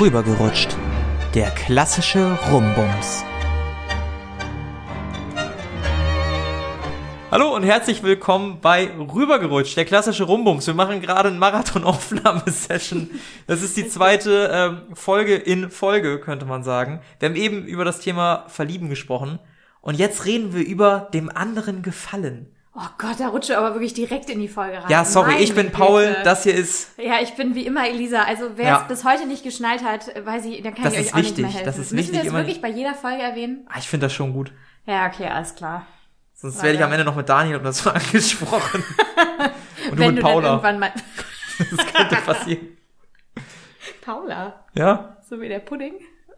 Rübergerutscht. Der klassische Rumbums. Hallo und herzlich willkommen bei Rübergerutscht, der klassische Rumbums. Wir machen gerade eine Marathon-Aufnahmesession. Das ist die zweite ähm, Folge in Folge, könnte man sagen. Wir haben eben über das Thema Verlieben gesprochen. Und jetzt reden wir über dem anderen Gefallen. Oh Gott, da rutsche aber wirklich direkt in die Folge rein. Ja, sorry, Meine ich bin Güte. Paul, das hier ist. Ja, ich bin wie immer Elisa. Also wer Ja. es bis heute nicht geschnallt hat, weiß ich, dann kann Das ich euch ist auch wichtig, nicht mehr helfen. das ist Müssen wichtig, wir das wirklich bei jeder Folge erwähnen? Ah, ich finde das schon gut. Ja, okay, alles klar. Sonst werde ich am Ende noch mit Daniel oder so angesprochen. Und du Wenn mit du dann Paula. irgendwann mal... Das könnte passieren. Paula, Ja, so wie der Pudding?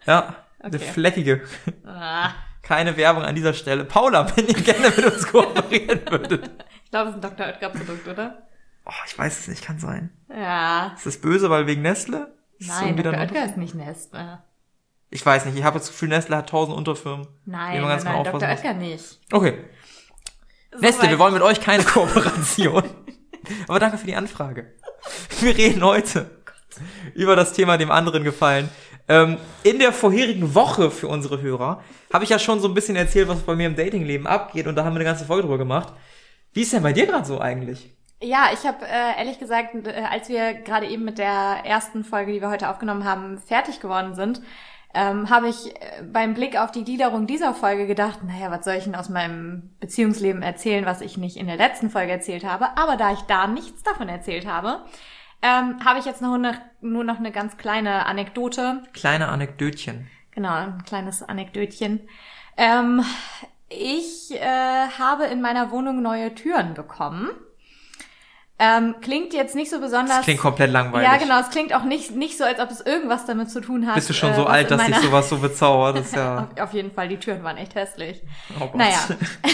ja. Eine Okay. fleckige. Ah, Keine Werbung an dieser Stelle. Paula, wenn ihr gerne mit uns kooperieren würdet. ich glaube, es ist ein Dr. Oetker-Produkt, oder? Oh, ich weiß es nicht, kann sein. Ja. Ist das böse, weil wegen Nestle? Ist Nein, Dr. Oetker ist nicht Nestle. Ich weiß nicht, ich habe das Gefühl, Nestle hat tausend Unterfirmen. Nein, man ganz nein, genau nein, Dr. Oetker nicht. Okay. So Nestle, wir wollen mit euch keine Kooperation. Aber danke für die Anfrage. Wir reden heute über das Thema dem anderen gefallen. Ähm, in der vorherigen Woche für unsere Hörer habe ich ja schon so ein bisschen erzählt, was bei mir im Datingleben abgeht und da haben wir eine ganze Folge drüber gemacht. Wie ist denn bei dir gerade so eigentlich? Ja, ich habe äh, ehrlich gesagt, äh, als wir gerade eben mit der ersten Folge, die wir heute aufgenommen haben, fertig geworden sind, ähm, habe ich äh, beim Blick auf die Gliederung dieser Folge gedacht, naja, was soll ich denn aus meinem Beziehungsleben erzählen, was ich nicht in der letzten Folge erzählt habe. Aber da ich da nichts davon erzählt habe, ähm, habe ich jetzt noch eine, nur noch eine ganz kleine Anekdote. Kleine Anekdötchen. Genau, ein kleines Anekdötchen. Ähm, ich äh, habe in meiner Wohnung neue Türen bekommen. Ähm, klingt jetzt nicht so besonders. Das klingt komplett langweilig. Ja, genau. Es klingt auch nicht, nicht so, als ob es irgendwas damit zu tun hat. Bist du schon äh, so alt, dass dich sowas so bezaubert? Das ist ja. auf, auf jeden Fall, die Türen waren echt hässlich. Oh Gott. Naja.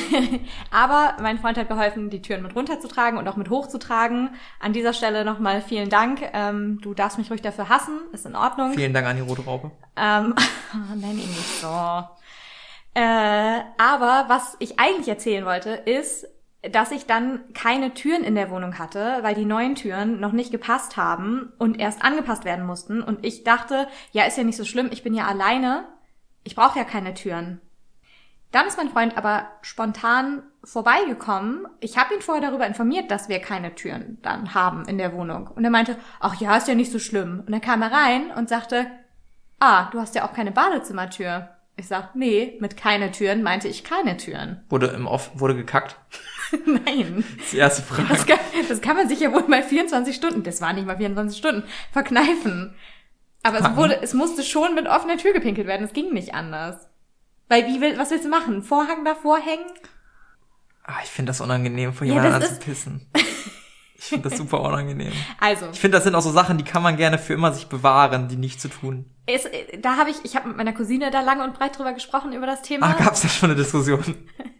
Aber mein Freund hat geholfen, die Türen mit runterzutragen und auch mit hochzutragen. An dieser Stelle nochmal vielen Dank. Ähm, du darfst mich ruhig dafür hassen. Ist in Ordnung. Vielen Dank an die rote Raupe. Ähm, nenn ihn nicht so. Äh, aber was ich eigentlich erzählen wollte, ist, dass ich dann keine Türen in der Wohnung hatte, weil die neuen Türen noch nicht gepasst haben und erst angepasst werden mussten. Und ich dachte, ja, ist ja nicht so schlimm, ich bin ja alleine, ich brauche ja keine Türen. Dann ist mein Freund aber spontan vorbeigekommen. Ich habe ihn vorher darüber informiert, dass wir keine Türen dann haben in der Wohnung. Und er meinte, ach ja, ist ja nicht so schlimm. Und dann kam er rein und sagte, ah, du hast ja auch keine Badezimmertür. Ich sag, nee, mit keine Türen meinte ich keine Türen. Wurde im Off, wurde gekackt. Nein. Das ist die erste Frage. Das kann, das kann man sich ja wohl mal 24 Stunden, das waren nicht mal 24 Stunden, verkneifen. Aber es wurde, es musste schon mit offener Tür gepinkelt werden, es ging nicht anders. Weil wie will, was willst du machen? Vorhang davor hängen? Ah, ich finde das unangenehm, vor Ja, jemandem das anzupissen. Ich finde das super unangenehm. Also, Ich finde, das sind auch so Sachen, die kann man gerne für immer sich bewahren, die nicht zu tun. es, da habe ich, ich habe mit meiner Cousine da lange und breit drüber gesprochen über das Thema. Ah, gab's da schon eine Diskussion?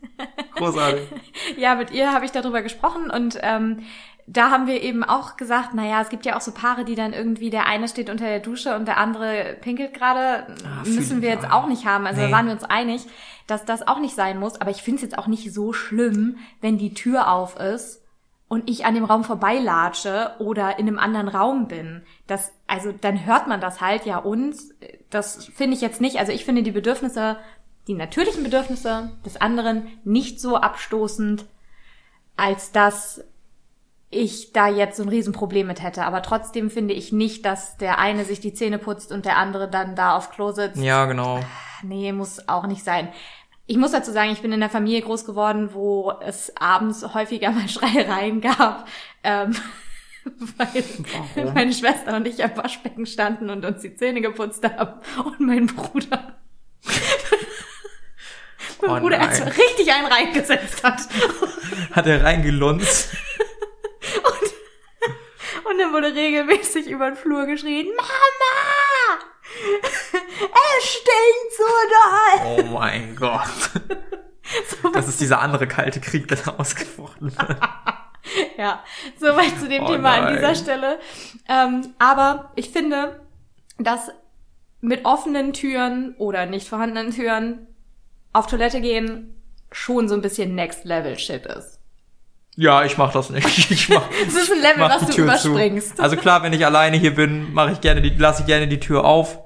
Großartig. Ja, mit ihr habe ich darüber gesprochen und ähm, da haben wir eben auch gesagt, naja, es gibt ja auch so Paare, die dann irgendwie, der eine steht unter der Dusche und der andere pinkelt gerade. Ah, Müssen wir jetzt auch nicht haben. Also da Nee. waren wir uns einig, dass das auch nicht sein muss. Aber ich finde es jetzt auch nicht so schlimm, wenn die Tür auf ist und ich an dem Raum vorbeilatsche oder in einem anderen Raum bin. Das, also dann hört man das halt, ja und das finde ich jetzt nicht. Also ich finde die Bedürfnisse, die natürlichen Bedürfnisse des anderen nicht so abstoßend, als dass ich da jetzt so ein Riesenproblem mit hätte. Aber trotzdem finde ich nicht, dass der eine sich die Zähne putzt und der andere dann da auf Klo sitzt. Ja, genau. Nee, muss auch nicht sein. Ich muss dazu sagen, ich bin in einer Familie groß geworden, wo es abends häufiger mal Schreiereien gab, ähm, weil Warum? meine Schwester und ich am Waschbecken standen und uns die Zähne geputzt haben und mein Bruder mein Oh Bruder erstmal richtig einen reingesetzt hat. Hat er reingelunzt. Und dann wurde regelmäßig über den Flur geschrien, Mama! Es stinkt so doll! Oh mein Gott. Das ist dieser andere kalte Krieg, der da ausgebrochen wird. Ja, soweit zu dem Oh Thema an nein. dieser Stelle. Ähm, aber ich finde, dass mit offenen Türen oder nicht vorhandenen Türen auf Toilette gehen schon so ein bisschen Next Level Shit ist. Ja, ich mach das nicht. Ich mach, Das ist ein Level, was du Tür zu. überspringst. Also klar, wenn ich alleine hier bin, mache ich gerne die, also klar, wenn ich alleine hier bin, mache ich gerne die, lasse ich gerne die Tür auf.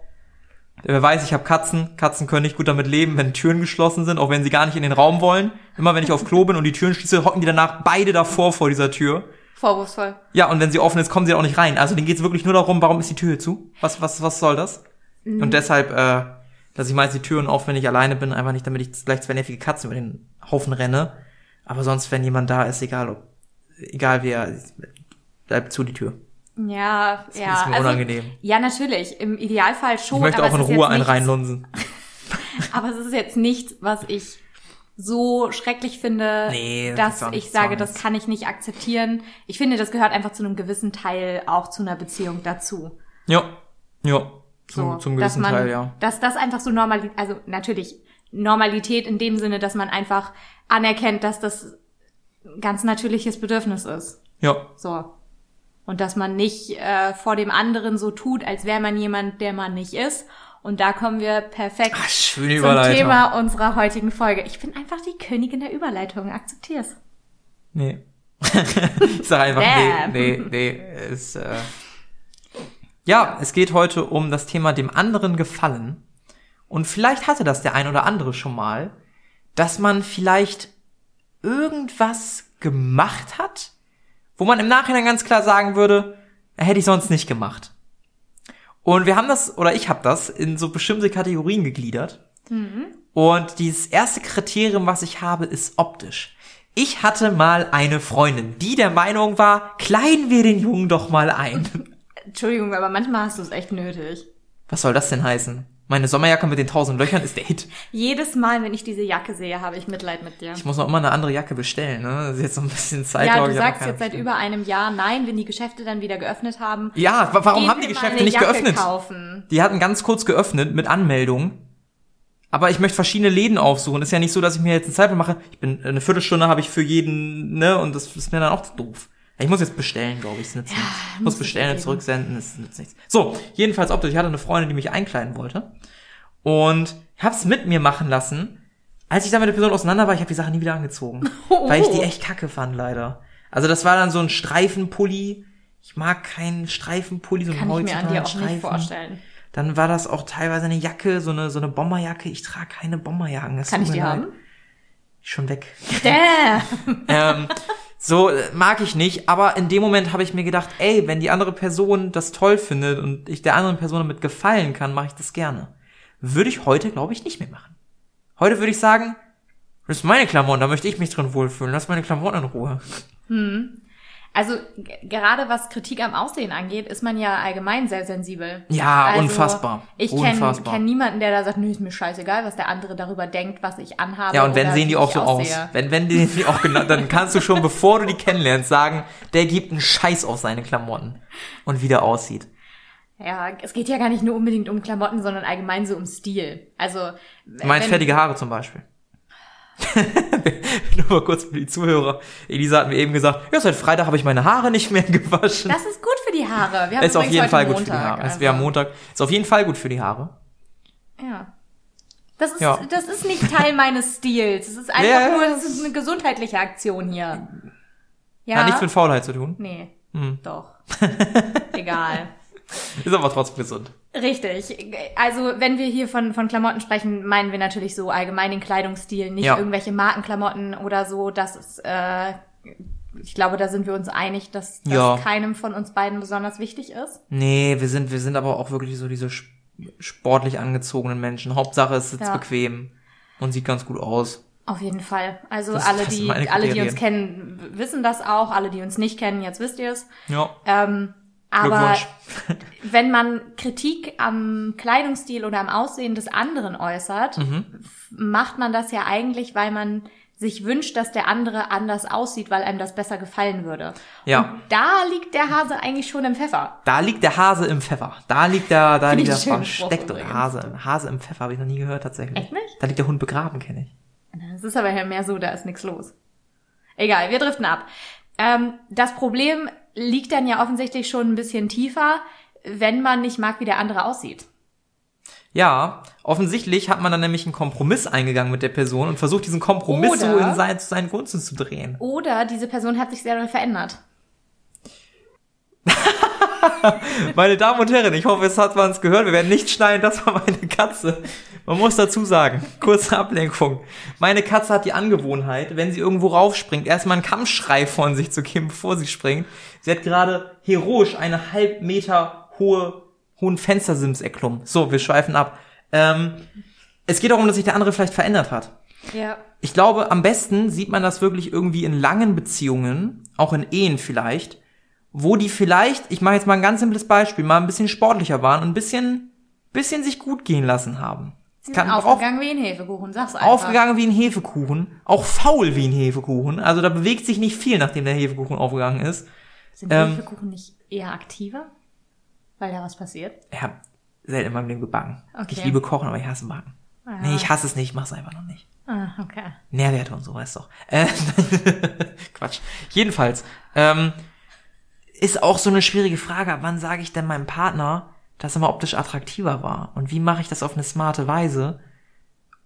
Wer weiß, ich habe Katzen. Katzen können nicht gut damit leben, wenn Türen geschlossen sind, auch wenn sie gar nicht in den Raum wollen. Immer wenn ich auf Klo bin und die Türen schließe, hocken die danach beide davor vor dieser Tür. Vorwurfsvoll. Ja, und wenn sie offen ist, kommen sie auch nicht rein. Also denen geht's wirklich nur darum, warum ist die Tür zu? Was, was, was soll das? Mhm. Und deshalb, äh, dass ich meist die Türen auf, wenn ich alleine bin, einfach nicht, damit ich gleich zwei nervige Katzen über den Haufen renne. Aber sonst, wenn jemand da ist, egal ob, egal wer, bleibt zu die Tür. Ja, ja. ist mir also, unangenehm. Ja, natürlich. Im Idealfall schon. Ich möchte aber auch in Ruhe einen nichts- reinlunsen. Aber es ist jetzt nichts, was ich so schrecklich finde, Nee, das dass nicht- ich sage, das das kann ich nicht akzeptieren. Ich finde, das gehört einfach zu einem gewissen Teil auch zu einer Beziehung dazu. Ja, ja, zum, So, zum dass gewissen man, Teil, ja. Dass das einfach so normal, also natürlich Normalität in dem Sinne, dass man einfach anerkennt, dass das ein ganz natürliches Bedürfnis ist. Ja, So. Und dass man nicht äh, vor dem anderen so tut, als wäre man jemand, der man nicht ist. Und da kommen wir perfekt Ach, zum. Thema unserer heutigen Folge. Ich bin einfach die Königin der Überleitung. Akzeptier's. Nee. ich sag einfach, nee, Damn. nee, nee, ist, äh Ja, es geht heute um das Thema dem anderen gefallen. Und vielleicht hatte das der ein oder andere schon mal, dass man vielleicht irgendwas gemacht hat, wo man im Nachhinein ganz klar sagen würde, hätte ich sonst nicht gemacht. Und wir haben das, oder ich habe das, in so bestimmte Kategorien gegliedert. Und dieses erste Kriterium, was ich habe, ist optisch. Ich hatte mal eine Freundin, die der Meinung war, kleiden wir den Jungen doch mal ein. Entschuldigung, aber manchmal hast du es echt nötig. Was soll das denn heißen? Meine Sommerjacke mit den tausend Löchern ist der Hit. Jedes Mal, wenn ich diese Jacke sehe, habe ich Mitleid mit dir. Ich muss noch immer eine andere Jacke bestellen, ne? Das ist jetzt so ein bisschen Zeit. Ja, du sagst jetzt seit über einem Jahr nein, wenn die Geschäfte dann wieder geöffnet haben. Ja, wa- warum haben die Geschäfte nicht Jacke geöffnet? Kaufen. Die hatten ganz kurz geöffnet mit Anmeldung. Aber ich möchte verschiedene Läden aufsuchen. Ist ja nicht so, dass ich mir jetzt einen Zeitplan mache. Ich bin eine Viertelstunde habe ich für jeden, ne? Und das ist mir dann auch doof. Ich muss jetzt bestellen, glaube ich. Es nützt nichts. Ich muss bestellen und zurücksenden. Es nützt nichts. So, jedenfalls optisch. Ich hatte eine Freundin, die mich einkleiden wollte. Und hab's mit mir machen lassen. Als ich dann mit der Person auseinander war, ich habe die Sache nie wieder angezogen. Oh. Weil ich die echt kacke fand, leider. Also das war dann so ein Streifenpulli. Ich mag keinen Streifenpulli, so einen Kann ich mir an dir auch horizontalen nicht Streifen. vorstellen. Dann war das auch teilweise eine Jacke, so eine, so eine Bomberjacke. Ich trage keine Bomberjacken. Das Kann ich die leid. haben? Schon weg. Damn. ähm, so äh, mag ich nicht. Aber in dem Moment habe ich mir gedacht, ey, wenn die andere Person das toll findet und ich der anderen Person damit gefallen kann, mache ich das gerne. Würde ich heute, glaube ich, nicht mehr machen. Heute würde ich sagen, das ist meine Klamotten, da möchte ich mich drin wohlfühlen. Lass meine Klamotten in Ruhe. Also gerade was Kritik am Aussehen angeht, ist man ja allgemein sehr sensibel. Ja, also, unfassbar. Ich kenne kenn niemanden, der da sagt, nö, ist mir scheißegal, was der andere darüber denkt, was ich anhabe. Ja, und wenn sehen die auch so aussehe. aus. Wenn, wenn die die auch genau, dann kannst du schon, bevor du die kennenlernst, sagen, der gibt einen Scheiß auf seine Klamotten. Und wie der aussieht. Ja, es geht ja gar nicht nur unbedingt um Klamotten, sondern allgemein so um Stil. Also Du meinst wenn- fertige Haare zum Beispiel. Nur mal kurz für die Zuhörer. Elisa hat mir eben gesagt, ja, seit Freitag habe ich meine Haare nicht mehr gewaschen. Das ist gut für die Haare. Wir haben ist auf jeden Fall gut Montag, für die Haare. also. Wir haben Montag. Ist auf jeden Fall gut für die Haare. Ja. Das ist, Ja. das ist nicht Teil meines Stils. Es ist einfach Ja, nur, ja, es ist eine gesundheitliche Aktion hier. Ja. Hat nichts mit Faulheit zu tun. nee. Hm. Doch. Egal. Ist aber trotzdem gesund. Richtig. Also, wenn wir hier von, von Klamotten sprechen, meinen wir natürlich so allgemein den Kleidungsstil, nicht Ja. irgendwelche Markenklamotten oder so. Das ist, äh, ich glaube, da sind wir uns einig, dass das Ja. keinem von uns beiden besonders wichtig ist. Nee, wir sind, wir sind aber auch wirklich so diese sp- sportlich angezogenen Menschen. Hauptsache es sitzt Ja. bequem und sieht ganz gut aus. Auf jeden Fall. Also Das- alle, die, alle, die uns kennen, wissen das auch. Alle, die uns nicht kennen, jetzt wisst ihr es. Ja. Ähm, aber wenn man Kritik am Kleidungsstil oder am Aussehen des anderen äußert, Mhm. macht man das ja eigentlich, weil man sich wünscht, dass der andere anders aussieht, weil einem das besser gefallen würde. Ja. Und da liegt der Hase eigentlich schon im Pfeffer. Da liegt der Hase im Pfeffer. Da liegt der, da Finde liegt der versteckte übrigens. Hase. Hase im Pfeffer habe ich noch nie gehört tatsächlich. Echt nicht? Da liegt der Hund begraben, kenne ich. Es ist aber ja mehr so, da ist nichts los. Egal, wir driften ab. Ähm, das Problem liegt dann ja offensichtlich schon ein bisschen tiefer, wenn man nicht mag, wie der andere aussieht. Ja, offensichtlich hat man dann nämlich einen Kompromiss eingegangen mit der Person und versucht, diesen Kompromiss so Oder- in sein, zu seinen Gunsten zu drehen. Oder diese Person hat sich sehr doll verändert. Meine Damen und Herren, ich hoffe, es hat man es gehört. Wir werden nicht schneiden, das war meine Katze. Man muss dazu sagen, kurze Ablenkung. Meine Katze hat die Angewohnheit, wenn sie irgendwo raufspringt, erstmal einen Kampfschrei von sich zu geben, bevor sie springt. Sie hat gerade heroisch eine halb Meter hohe, hohen Fenstersims erklommen. So, wir schweifen ab. Ähm, es geht darum, dass sich der andere vielleicht verändert hat. Ja. Ich glaube, am besten sieht man das wirklich irgendwie in langen Beziehungen, auch in Ehen vielleicht, wo die vielleicht, ich mache jetzt mal ein ganz simples Beispiel, mal ein bisschen sportlicher waren und ein bisschen, bisschen sich gut gehen lassen haben. Kann drauf, Aufgegangen wie ein Hefekuchen, sag's einfach. aufgegangen wie ein Hefekuchen, auch faul wie ein Hefekuchen. Also da bewegt sich nicht viel, nachdem der Hefekuchen aufgegangen ist. Sind Ähm, Hefekuchen nicht eher aktiver? Weil da was passiert? Ich habe selten in meinem Leben gebacken. Okay. Ich liebe Kochen, aber ich hasse Backen. Ah. Nee, ich hasse es nicht, ich mach's einfach noch nicht. Ah, okay. Nährwerte und so, weißt doch. Äh, Quatsch. Jedenfalls, ähm, ist auch so eine schwierige Frage, ab wann sage ich denn meinem Partner, dass er mal optisch attraktiver war? Und wie mache ich das auf eine smarte Weise?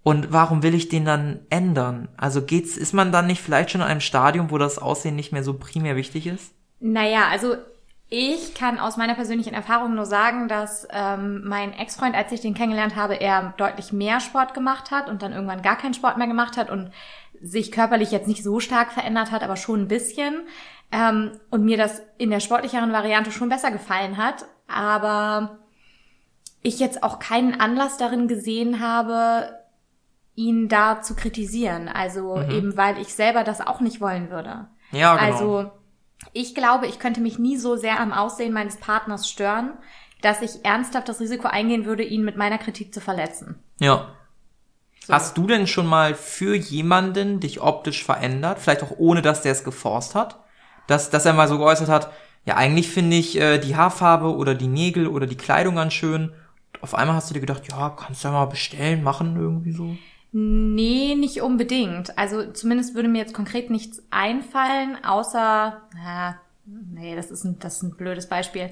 Und warum will ich den dann ändern? Also geht's, ist man dann nicht vielleicht schon in einem Stadium, wo das Aussehen nicht mehr so primär wichtig ist? Naja, also ich kann aus meiner persönlichen Erfahrung nur sagen, dass ähm, mein Ex-Freund, als ich den kennengelernt habe, er deutlich mehr Sport gemacht hat und dann irgendwann gar keinen Sport mehr gemacht hat und sich körperlich jetzt nicht so stark verändert hat, aber schon ein bisschen. Ähm, und mir das in der sportlicheren Variante schon besser gefallen hat. Aber ich jetzt auch keinen Anlass darin gesehen habe, ihn da zu kritisieren. Also eben, weil ich selber das auch nicht wollen würde. Ja, genau. Also ich glaube, ich könnte mich nie so sehr am Aussehen meines Partners stören, dass ich ernsthaft das Risiko eingehen würde, ihn mit meiner Kritik zu verletzen. ja. So. Hast du denn schon mal für jemanden dich optisch verändert? Vielleicht auch ohne, dass der es geforst hat? Dass, dass er mal so geäußert hat, ja, eigentlich finde ich äh, die Haarfarbe oder die Nägel oder die Kleidung ganz schön. Auf einmal hast du dir gedacht, ja, kannst du ja mal bestellen, machen irgendwie so. Nee, nicht unbedingt. Also zumindest würde mir jetzt konkret nichts einfallen, außer, na, nee, das ist ein, das ist ein blödes Beispiel.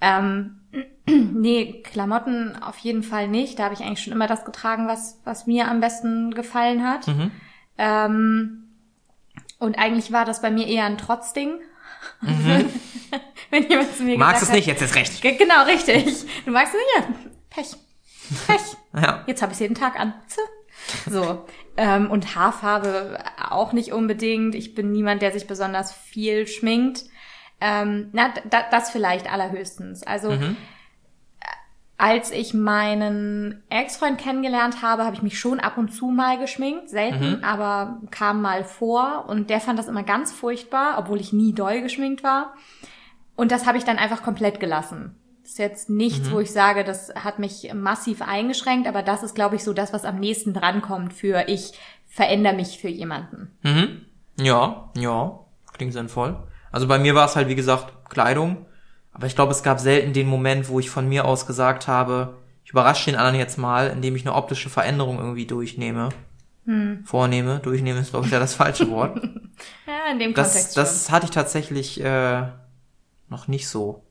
Ähm, nee, Klamotten auf jeden Fall nicht. Da habe ich eigentlich schon immer das getragen, was, was mir am besten gefallen hat. Mhm. Ähm, und eigentlich war das bei mir eher ein Trotzding. Wenn jemand zu mir Mhm. Magst es nicht, jetzt ist recht. Ge- Genau, richtig. Du magst es nicht? Ja, Pech. Pech. Ja. Jetzt habe ich jeden Tag an. Zö. So. Ähm, und Haarfarbe auch nicht unbedingt. Ich bin niemand, der sich besonders viel schminkt. Ähm, na, da, das vielleicht allerhöchstens. Also Mhm. als ich meinen Ex-Freund kennengelernt habe, habe ich mich schon ab und zu mal geschminkt. Selten, Mhm. aber kam mal vor. Und der fand das immer ganz furchtbar, obwohl ich nie doll geschminkt war. Und das habe ich dann einfach komplett gelassen. Das ist jetzt nichts, Mhm. wo ich sage, das hat mich massiv eingeschränkt, aber das ist, glaube ich, so das, was am nächsten drankommt für ich verändere mich für jemanden. Mhm. Ja, ja, klingt sinnvoll. Also bei mir war es halt, wie gesagt, Kleidung. Aber ich glaube, es gab selten den Moment, wo ich von mir aus gesagt habe, ich überrasche den anderen jetzt mal, indem ich eine optische Veränderung irgendwie durchnehme. Hm. Vornehme. Durchnehme ist, glaube ich, ja das falsche Wort. Ja, in dem Das, Kontext das hatte ich tatsächlich äh, noch nicht so.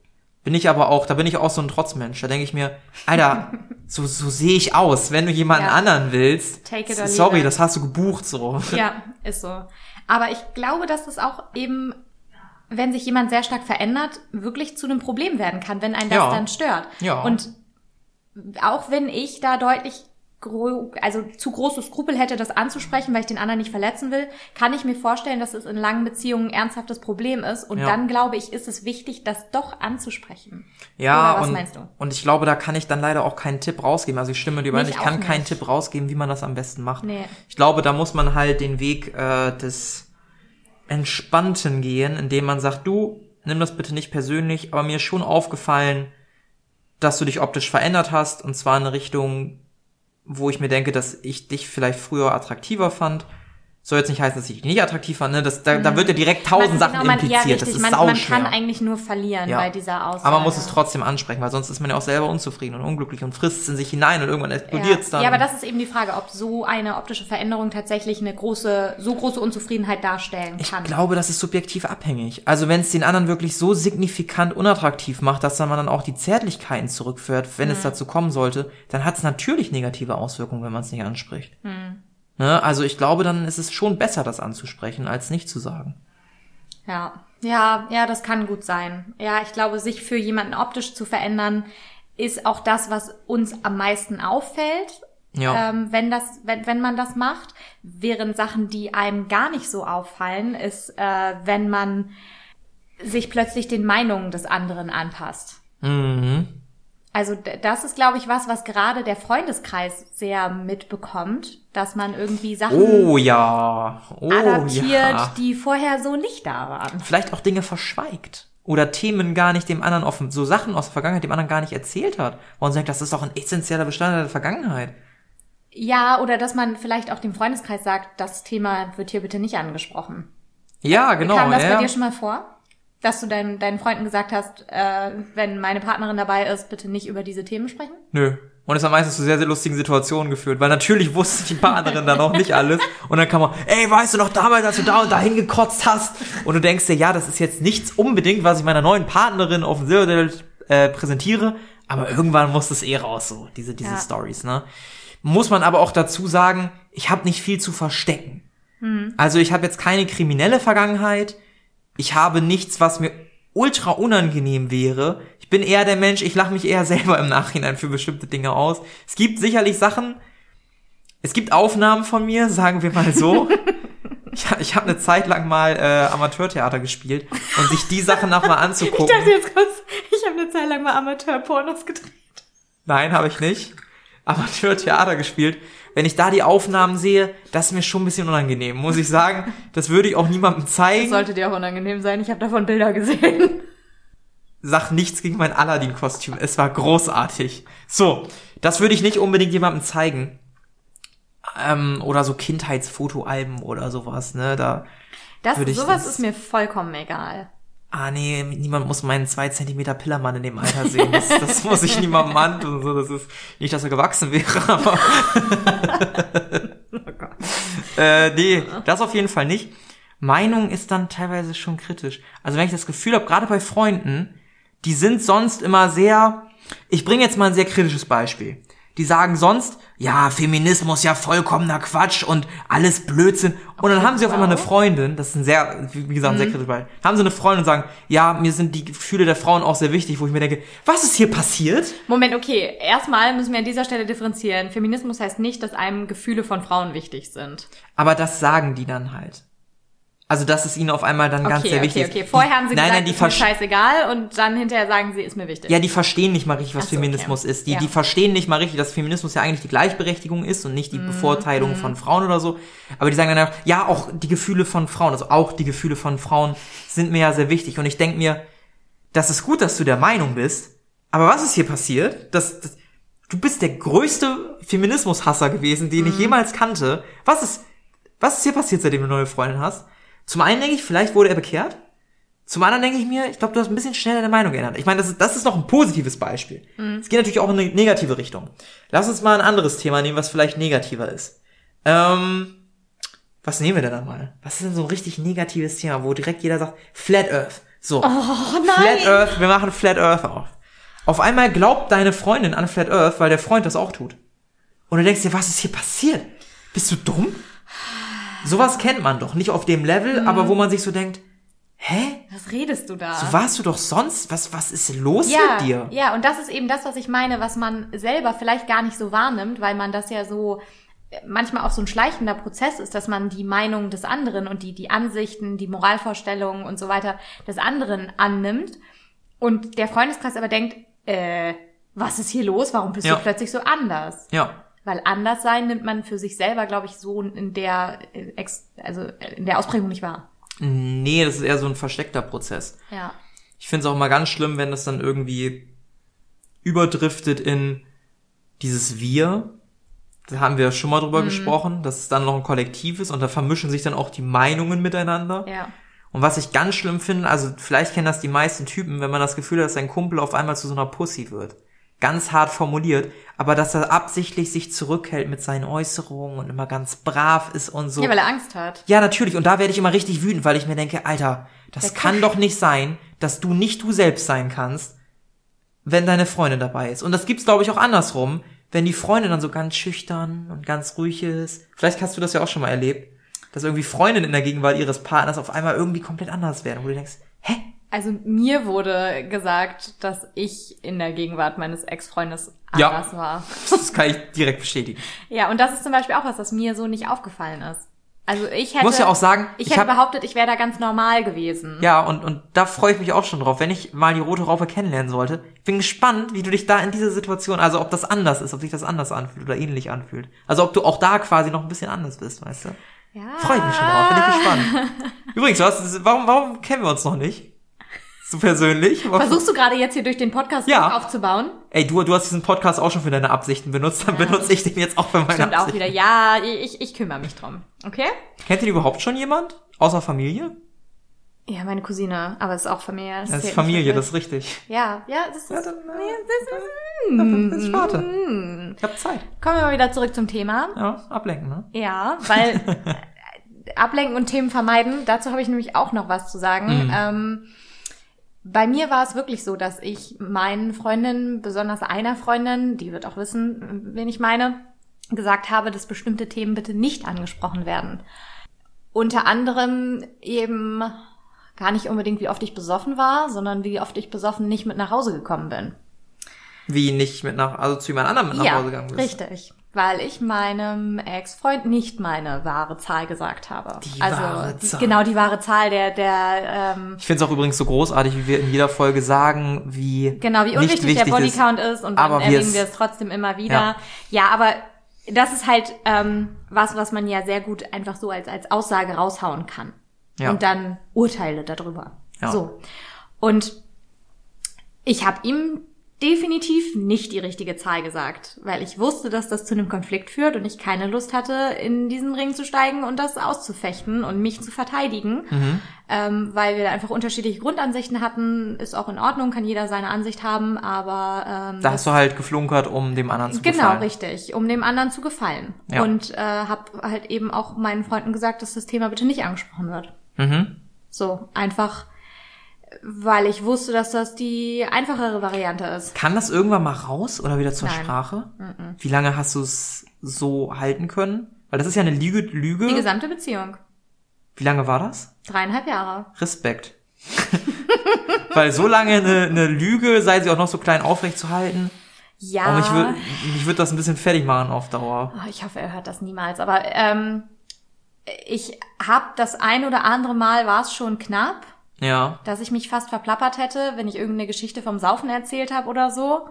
Bin ich aber auch, da bin ich auch so ein Trotzmensch. Da denke ich mir, Alter, so, so sehe ich aus. Wenn du jemanden Ja. anderen willst, Take it or leave sorry, it. das hast du gebucht so. Ja, ist so. Aber ich glaube, dass das auch eben, wenn sich jemand sehr stark verändert, wirklich zu einem Problem werden kann, wenn einen das Ja. dann stört. Ja. Und auch wenn ich da deutlich also zu große Skrupel hätte, das anzusprechen, weil ich den anderen nicht verletzen will, kann ich mir vorstellen, dass es in langen Beziehungen ein ernsthaftes Problem ist. Und Ja. dann glaube ich, ist es wichtig, das doch anzusprechen. Ja, Oder was und, meinst du? und ich glaube, da kann ich dann leider auch keinen Tipp rausgeben. Also ich stimme dir überein, Ich kann auch keinen nicht. Tipp rausgeben, wie man das am besten macht. Nee. Ich glaube, da muss man halt den Weg äh, des Entspannten gehen, indem man sagt, du, nimm das bitte nicht persönlich, aber mir ist schon aufgefallen, dass du dich optisch verändert hast, und zwar in eine Richtung, wo ich mir denke, dass ich dich vielleicht früher attraktiver fand. Soll jetzt nicht heißen, dass ich dich nicht attraktiv fand, ne? Das, da, da wird ja direkt tausend Man- Sachen genau, man- impliziert. Ja, das ist man, man kann eigentlich nur verlieren Ja. bei dieser Aussage. Aber man muss es trotzdem ansprechen, weil sonst ist man ja auch selber unzufrieden und unglücklich und frisst es in sich hinein und irgendwann ja. explodiert's dann. ja, aber das ist eben die Frage, ob so eine optische Veränderung tatsächlich eine große, so große Unzufriedenheit darstellen ich kann. glaube, das ist subjektiv abhängig. Also wenn es den anderen wirklich so signifikant unattraktiv macht, dass dann man dann auch die Zärtlichkeiten zurückführt, wenn Mhm. es dazu kommen sollte, dann hat es natürlich negative Auswirkungen, wenn man es nicht anspricht. Mhm. Ne? Also ich glaube, dann ist es schon besser, das anzusprechen, als nicht zu sagen. Ja, ja, ja, das kann gut sein. Ja, ich glaube, sich für jemanden optisch zu verändern, ist auch das, was uns am meisten auffällt, Ja. ähm, wenn das, wenn, wenn man das macht. Während Sachen, die einem gar nicht so auffallen, ist, äh, wenn man sich plötzlich den Meinungen des anderen anpasst. Mhm. Also das ist, glaube ich, was, was gerade der Freundeskreis sehr mitbekommt, dass man irgendwie Sachen Oh ja. Oh adaptiert, ja. die vorher so nicht da waren. Vielleicht auch Dinge verschweigt. Oder Themen gar nicht dem anderen offen, so Sachen aus der Vergangenheit dem anderen gar nicht erzählt hat. Wo man sagt, das ist doch ein essentieller Bestandteil der Vergangenheit. Ja, oder dass man vielleicht auch dem Freundeskreis sagt, das Thema wird hier bitte nicht angesprochen. Ja, genau. Kam das ja. bei dir schon mal vor? Dass du deinen, deinen Freunden gesagt hast, äh, wenn meine Partnerin dabei ist, bitte nicht über diese Themen sprechen? Nö. Und es hat meistens zu sehr, sehr lustigen Situationen geführt, weil natürlich wusste die Partnerin dann auch nicht alles. Und dann kann man, ey, weißt du noch damals, als du da und da hingekotzt hast? Und du denkst dir, ja, das ist jetzt nichts unbedingt, was ich meiner neuen Partnerin auf dem Silbertablett äh, präsentiere, aber irgendwann muss es eh raus, so, diese, diese Ja. Stories, ne? Muss man aber auch dazu sagen, ich habe nicht viel zu verstecken. Also ich habe jetzt keine kriminelle Vergangenheit. Ich habe nichts, was mir ultra unangenehm wäre. Ich bin eher der Mensch, ich lache mich eher selber im Nachhinein für bestimmte Dinge aus. Es gibt sicherlich Sachen, es gibt Aufnahmen von mir, sagen wir mal so. ich ich habe eine Zeit lang mal äh, Amateurtheater gespielt und sich die Sachen nochmal anzugucken. jetzt kurz, ich habe eine Zeit lang mal Amateur-Pornos gedreht. Nein, habe ich nicht. Amateurtheater gespielt. Wenn ich da die Aufnahmen sehe, das ist mir schon ein bisschen unangenehm, muss ich sagen. Das würde ich auch niemandem zeigen. Sollte dir auch unangenehm sein, ich habe davon Bilder gesehen. Sag nichts gegen mein Aladdin-Kostüm. Es war großartig. So, das würde ich nicht unbedingt jemandem zeigen. Ähm, oder so Kindheitsfotoalben oder sowas, ne? Da. Das, sowas das- ist mir vollkommen egal. Ah nee, niemand muss meinen zwei Zentimeter Pillermann in dem Alter sehen. Das, das muss ich niemandem antun. So, das ist nicht, dass er gewachsen wäre, aber. äh, nee, das auf jeden Fall nicht. Meinung ist dann teilweise schon kritisch. Also wenn ich das Gefühl habe, gerade bei Freunden, die sind sonst immer sehr. Ich bringe jetzt mal ein sehr kritisches Beispiel. Die sagen sonst, ja, Feminismus ja vollkommener Quatsch und alles Blödsinn. Und dann haben sie auf einmal eine. Freundin, das ist ein sehr, wie gesagt, ein sehr kritisches Beispiel. Haben sie eine Freundin und sagen, ja, mir sind die Gefühle der Frauen auch sehr wichtig, wo ich mir denke, was ist hier passiert? Moment, okay. Erstmal müssen wir an dieser Stelle differenzieren. Feminismus heißt nicht, dass einem Gefühle von Frauen wichtig sind. Aber das sagen die dann halt. Also, dass es ihnen auf einmal dann ganz Okay, sehr okay, wichtig okay. ist. Vorher haben sie nein, gesagt, nein, die ist mir scheißegal und dann hinterher sagen sie, ist mir wichtig. Ja, die verstehen nicht mal richtig, was so, Feminismus okay. ist. Die, Ja. die verstehen nicht mal richtig, dass Feminismus ja eigentlich die Gleichberechtigung ist und nicht die Mhm, Bevorteilung von Frauen oder so. Aber die sagen dann auch, ja, auch die Gefühle von Frauen, also auch die Gefühle von Frauen sind mir ja sehr wichtig. Und ich denk mir, das ist gut, dass du der Meinung bist, aber was ist hier passiert? Das, das, du bist der größte Feminismushasser gewesen, den Mhm. ich jemals kannte. Was ist, was ist hier passiert, seitdem du eine neue Freundin hast? Zum einen denke ich, vielleicht wurde er bekehrt. Zum anderen denke ich mir, ich glaube, du hast ein bisschen schneller deine Meinung geändert. Ich meine, das ist, das ist noch ein positives Beispiel. Es geht natürlich auch in eine negative Richtung. Lass uns mal ein anderes Thema nehmen, was vielleicht negativer ist. Ähm, was nehmen wir denn da mal? Was ist denn so ein richtig negatives Thema, wo direkt jeder sagt, Flat Earth. So. oh nein! Flat Earth, wir machen Flat Earth auf. Auf einmal glaubt deine Freundin an Flat Earth, weil der Freund das auch tut. Und du denkst dir, was ist hier passiert? Bist du dumm? Sowas kennt man doch. Nicht auf dem Level, aber wo man sich so denkt, hä? Was redest du da? So warst du doch sonst? Was, was ist los ja, mit dir? ja, und das ist eben das, was ich meine, was man selber vielleicht gar nicht so wahrnimmt, weil man das ja so äh, manchmal auch so ein schleichender Prozess ist, dass man die Meinung des anderen und die, die Ansichten, die Moralvorstellungen und so weiter des anderen annimmt und der Freundeskreis aber denkt, äh, was ist hier los? Warum bist Ja. du plötzlich so anders? Ja. Weil anders sein nimmt man für sich selber, glaube ich, so in der, äh, ex, also äh, in der Ausprägung nicht wahr. Nee, das ist eher so ein versteckter Prozess. Ja. Ich finde es auch mal ganz schlimm, wenn das dann irgendwie überdriftet in dieses Wir. Da haben wir schon mal drüber Mhm. gesprochen, dass es dann noch ein Kollektiv ist und da vermischen sich dann auch die Meinungen miteinander. Ja. Und was ich ganz schlimm finde, also vielleicht kennen das die meisten Typen, wenn man das Gefühl hat, dass sein Kumpel auf einmal zu so einer Pussy wird. Ganz hart formuliert, aber dass er absichtlich sich zurückhält mit seinen Äußerungen und immer ganz brav ist und so. Ja, weil er Angst hat. Ja, natürlich. Und da werde ich immer richtig wütend, weil ich mir denke, Alter, das kann Kusch. doch nicht sein, dass du nicht du selbst sein kannst, wenn deine Freundin dabei ist. Und das gibt's, glaube ich, auch andersrum, wenn die Freundin dann so ganz schüchtern und ganz ruhig ist. Vielleicht hast du das ja auch schon mal erlebt, dass irgendwie Freundinnen in der Gegenwart ihres Partners auf einmal irgendwie komplett anders werden, wo du denkst? Also mir wurde gesagt, dass ich in der Gegenwart meines Ex-Freundes Ja. anders war. Das kann ich direkt bestätigen. Ja, und das ist zum Beispiel auch was, das mir so nicht aufgefallen ist. Also ich hätte, muss ja auch sagen, ich, ich hätte hab- behauptet, ich wäre da ganz normal gewesen. Ja, und, und da freue ich mich auch schon drauf, wenn ich mal die rote Raupe kennenlernen sollte. Ich bin gespannt, wie du dich da in dieser Situation, also ob das anders ist, ob sich das anders anfühlt oder ähnlich anfühlt. Also ob du auch da quasi noch ein bisschen anders bist, weißt du? Ja. Freue ich mich schon drauf, bin ich gespannt. Übrigens, hast, warum, warum kennen wir uns noch nicht? So persönlich? Versuchst du gerade jetzt hier durch den Podcast Ja. Aufzubauen? Ey, du, du hast diesen Podcast auch schon für deine Absichten benutzt, dann benutze ich den jetzt auch für meine Stimmt auch Absichten. wieder. Ja, ich, ich kümmere mich drum. Okay? Kennt ihr überhaupt schon jemand? Außer Familie? Ja, meine Cousine, aber es ist auch Familie. Das ist zählt nicht Familie, das ist richtig. Ja, ja, das ist. Ja, dann, äh, ja, das ist Ja, Ich warte. hm. Ich hab Zeit. Kommen wir mal wieder zurück zum Thema. Ja, ablenken, ne? Ja, weil äh, ablenken und Themen vermeiden, dazu habe ich nämlich auch noch was zu sagen. Mhm. Ähm, bei mir war es wirklich so, dass ich meinen Freundinnen, besonders einer Freundin, die wird auch wissen, wen ich meine, gesagt habe, dass bestimmte Themen bitte nicht angesprochen werden. Unter anderem eben gar nicht unbedingt, wie oft ich besoffen war, sondern wie oft ich besoffen nicht mit nach Hause gekommen bin. Wie nicht mit nach, also zu jemand anderem mit nach ja, Hause gegangen bist. richtig. Weil ich meinem Ex-Freund nicht meine wahre Zahl gesagt habe. Die also wahre Zahl. genau die wahre Zahl der der ähm, Ich finde es auch übrigens so großartig, wie wir in jeder Folge sagen, wie genau wie nicht unwichtig der wichtig ist. Bodycount ist, und dann erwähnen es- wir es trotzdem immer wieder. Ja. Ja, aber das ist halt ähm, was, was man ja sehr gut einfach so als als Aussage raushauen kann Ja. und dann Urteile darüber. Ja. So und ich habe ihm definitiv nicht die richtige Zahl gesagt, weil ich wusste, dass das zu einem Konflikt führt und ich keine Lust hatte, in diesen Ring zu steigen und das auszufechten und mich zu verteidigen, Mhm. ähm, weil wir da einfach unterschiedliche Grundansichten hatten. Ist auch in Ordnung, kann jeder seine Ansicht haben, aber ähm, da hast du halt geflunkert, um dem anderen zu Genau, gefallen. richtig, um dem anderen zu gefallen. Ja. Und äh, habe halt eben auch meinen Freunden gesagt, dass das Thema bitte nicht angesprochen wird. Mhm. So, einfach, weil ich wusste, dass das die einfachere Variante ist. Kann das irgendwann mal raus oder wieder zur Nein. Sprache? Wie lange hast du es so halten können? Weil das ist ja eine Lüge. Lüge. Die gesamte Beziehung. Wie lange war das? Dreieinhalb Jahre. Respekt. Weil so lange eine, eine Lüge, sei sie auch noch so klein aufrecht zu halten. Ja. Und ich würde mich würd das ein bisschen fertig machen auf Dauer. Oh, ich hoffe, er hört das niemals. Aber ähm, ich habe das ein oder andere Mal war es schon knapp, Ja. dass ich mich fast verplappert hätte, wenn ich irgendeine Geschichte vom Saufen erzählt habe oder so.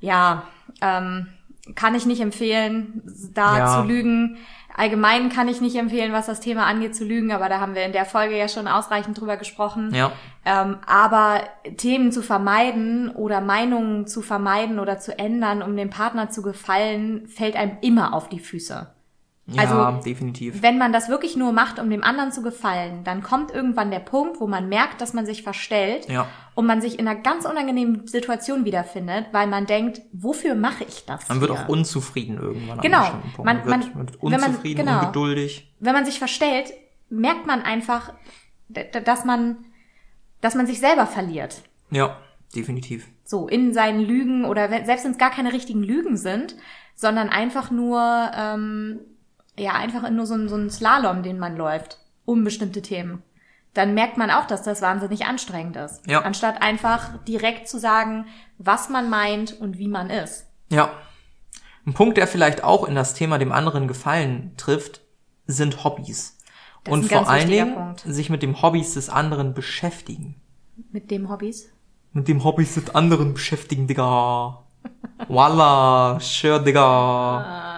Ja, ähm, kann ich nicht empfehlen, da Ja. zu lügen. Allgemein kann ich nicht empfehlen, was das Thema angeht, zu lügen, aber da haben wir in der Folge ja schon ausreichend drüber gesprochen. Ja. Ähm, aber Themen zu vermeiden oder Meinungen zu vermeiden oder zu ändern, um dem Partner zu gefallen, fällt einem immer auf die Füße. Ja, Also, definitiv. Wenn man das wirklich nur macht, um dem anderen zu gefallen, dann kommt irgendwann der Punkt, wo man merkt, dass man sich verstellt Ja. und man sich in einer ganz unangenehmen Situation wiederfindet, weil man denkt, wofür mache ich das? Man wird hier? auch unzufrieden irgendwann. Genau. Man- Man, wird, man- wird wenn man- unzufrieden, genau. ungeduldig. Wenn man sich verstellt, merkt man einfach, dass man, dass man sich selber verliert. Ja, definitiv. So, in seinen Lügen oder selbst wenn es gar keine richtigen Lügen sind, sondern einfach nur, ähm, ja, einfach in nur so ein, so ein Slalom, den man läuft, um bestimmte Themen. Dann merkt man auch, dass das wahnsinnig anstrengend ist. Ja. Anstatt einfach direkt zu sagen, was man meint und wie man ist. Ja. Ein Punkt, der vielleicht auch in das Thema dem anderen Gefallen trifft, sind Hobbys. Das Und vor allen Dingen Punkt. sich mit dem Hobbys des anderen beschäftigen. Mit dem Hobbys. Mit dem Hobbys des anderen beschäftigen, Digga. Voila, sure, Digga.